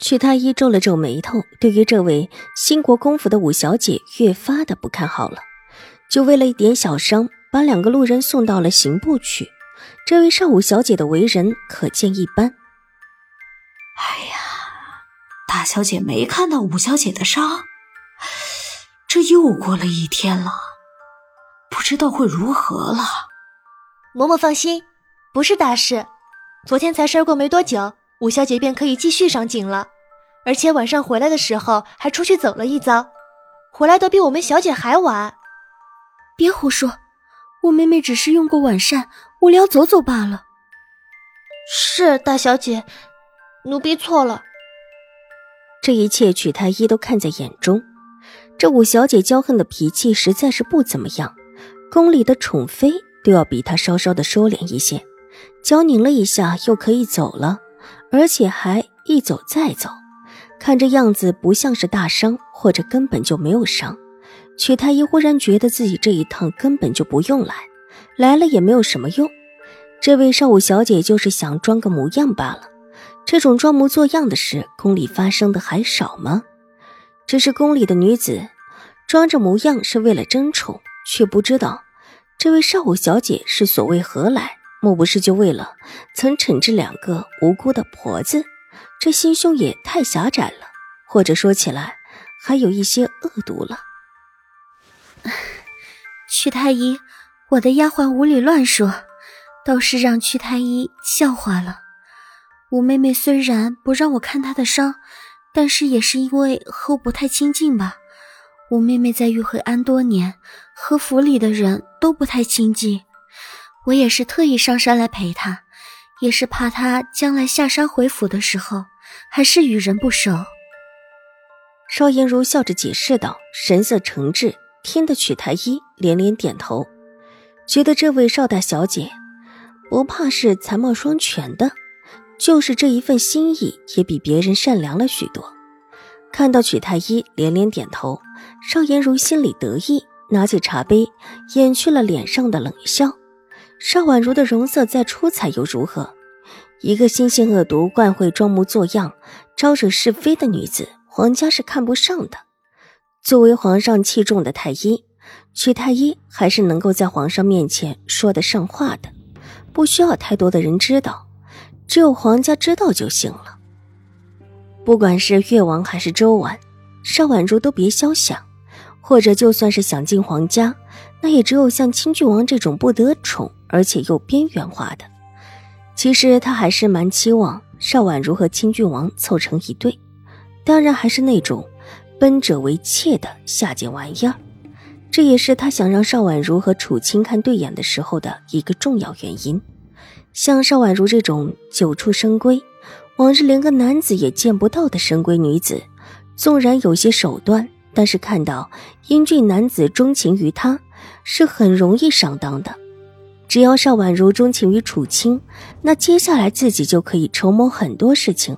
曲太医皱了皱眉头，对于这位新国公府的五小姐越发的不看好了。就为了一点小伤，把两个路人送到了刑部去。这位少五小姐的为人可见一斑。哎呀，大小姐没看到五小姐的伤，这又过了一天了，不知道会如何了。嬷嬷放心，不是大事，昨天才摔过没多久。五小姐便可以继续赏景了，而且晚上回来的时候还出去走了一遭，回来的比我们小姐还晚。别胡说，我妹妹只是用过晚膳，无聊走走罢了。是大小姐，奴婢错了。这一切曲太医都看在眼中，这五小姐骄横的脾气实在是不怎么样，宫里的宠妃都要比她稍稍的收敛一些，娇拧了一下又可以走了。而且还一走再走，看这样子不像是大伤，或者根本就没有伤。曲太医忽然觉得自己这一趟根本就不用来，来了也没有什么用。这位少武小姐就是想装个模样罢了。这种装模作样的事，宫里发生的还少吗？只是宫里的女子装着模样是为了争宠，却不知道这位少武小姐是所谓何来。莫不是就为了曾惩治两个无辜的婆子？这心胸也太狭窄了，或者说起来还有一些恶毒了。屈太医，我的丫鬟无理乱说，倒是让屈太医笑话了。五妹妹虽然不让我看她的伤，但是也是因为和我不太亲近吧。五妹妹在玉惠安多年，和府里的人都不太亲近。我也是特意上山来陪他，也是怕他将来下山回府的时候，还是与人不熟。邵颜如笑着解释道，神色诚挚，听得曲太医连连点头，觉得这位邵大小姐不怕是才貌双全的，就是这一份心意也比别人善良了许多。看到曲太医连连点头，邵颜如心里得意，拿起茶杯掩去了脸上的冷笑。邵婉如的容色再出彩又如何？一个心性恶毒、惯会装模作样、招惹是非的女子，皇家是看不上的。作为皇上器重的太医，曲太医还是能够在皇上面前说得上话的，不需要太多的人知道，只有皇家知道就行了。不管是越王还是周王，邵婉如都别消想，或者就算是想进皇家，那也只有像清郡王这种不得宠。而且又边缘化的，其实他还是蛮期望邵婉如和清郡王凑成一对，当然还是那种奔者为妾的下贱玩意儿。这也是他想让邵婉如和楚清看对眼的时候的一个重要原因。像邵婉如这种久处深闺，往日连个男子也见不到的深闺女子，纵然有些手段，但是看到英俊男子钟情于她，是很容易上当的。只要邵婉如钟情于楚清，那接下来自己就可以筹谋很多事情。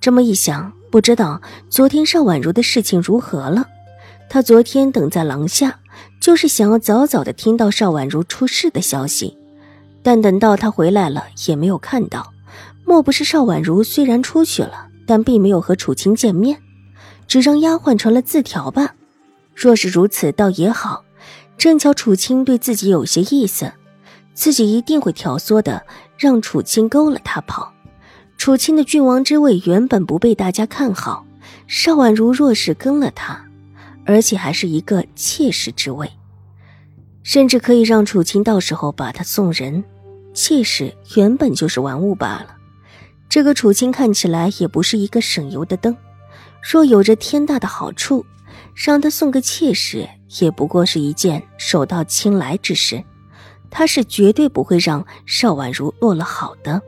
这么一想，不知道昨天邵婉如的事情如何了。他昨天等在廊下，就是想要早早的听到邵婉如出事的消息，但等到他回来了，也没有看到。莫不是邵婉如虽然出去了，但并没有和楚清见面，只让丫鬟传了字条吧？若是如此，倒也好。正巧楚清对自己有些意思。自己一定会挑唆的，让楚清勾了他跑。楚清的郡王之位原本不被大家看好，邵婉如若是跟了他，而且还是一个妾室之位，甚至可以让楚清到时候把他送人。妾室原本就是玩物罢了，这个楚清看起来也不是一个省油的灯。若有着天大的好处，让他送个妾室，也不过是一件手到擒来之事。他是绝对不会让邵婉如落了好的。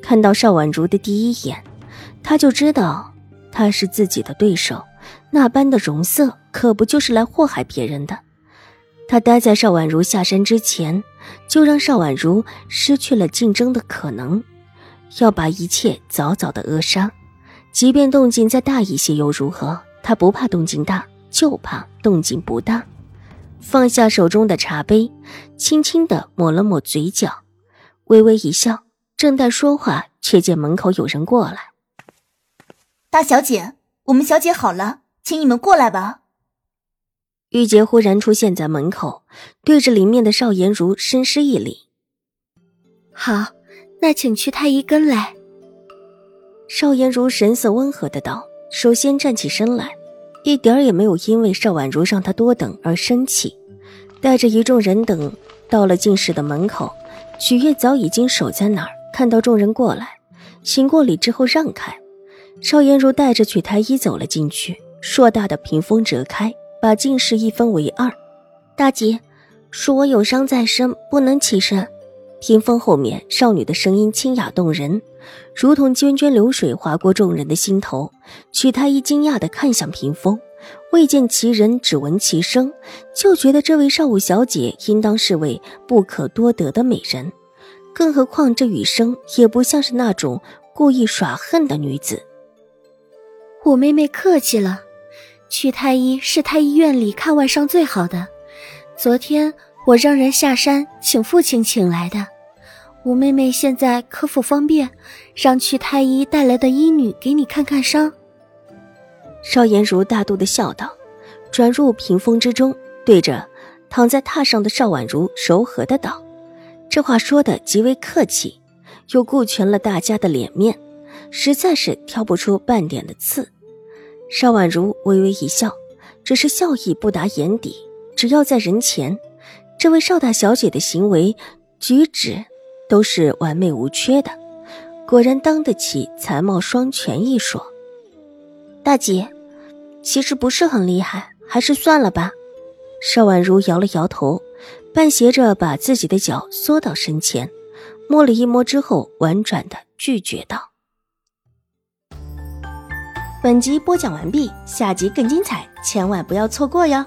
看到邵婉如的第一眼，他就知道她是自己的对手，那般的容色，可不就是来祸害别人的？他待在邵婉如下山之前，就让邵婉如失去了竞争的可能，要把一切早早的扼杀。即便动静再大一些又如何？他不怕动静大，就怕动静不大。放下手中的茶杯，轻轻的抹了抹嘴角，微微一笑。正待说话，却见门口有人过来。大小姐，我们小姐好了，请你们过来吧。玉洁忽然出现在门口，对着里面的邵颜如深施一礼。好，那请去太医跟来。邵颜如神色温和的道：“首先站起身来，一点儿也没有因为邵婉如让他多等而生气，带着一众人等到了进室的门口。许月早已经守在那儿。”看到众人过来，行过礼之后让开，邵颜如带着曲太医走了进去。硕大的屏风折开，把进室一分为二。大姐，恕我有伤在身，不能起身。屏风后面，少女的声音清雅动人，如同涓涓流水划过众人的心头。曲太医惊讶地看向屏风，未见其人，只闻其声，就觉得这位少武小姐应当是位不可多得的美人。更何况这雨生也不像是那种故意耍横的女子。五妹妹客气了，曲太医是太医院里看外伤最好的。昨天我让人下山请父亲请来的。五妹妹现在可否方便，让去太医带来的医女给你看看伤？邵颜如大度的笑道，转入屏风之中，对着躺在榻上的邵婉如柔和的道。这话说的极为客气，又顾全了大家的脸面，实在是挑不出半点的刺。邵婉如微微一笑，只是笑意不达眼底。只要在人前，这位邵大小姐的行为举止都是完美无缺的，果然当得起才貌双全一说。大姐，其实不是很厉害，还是算了吧。邵婉如摇了摇头。半斜着把自己的脚缩到身前，摸了一摸之后，婉转的拒绝道：“本集播讲完毕，下集更精彩，千万不要错过哟。”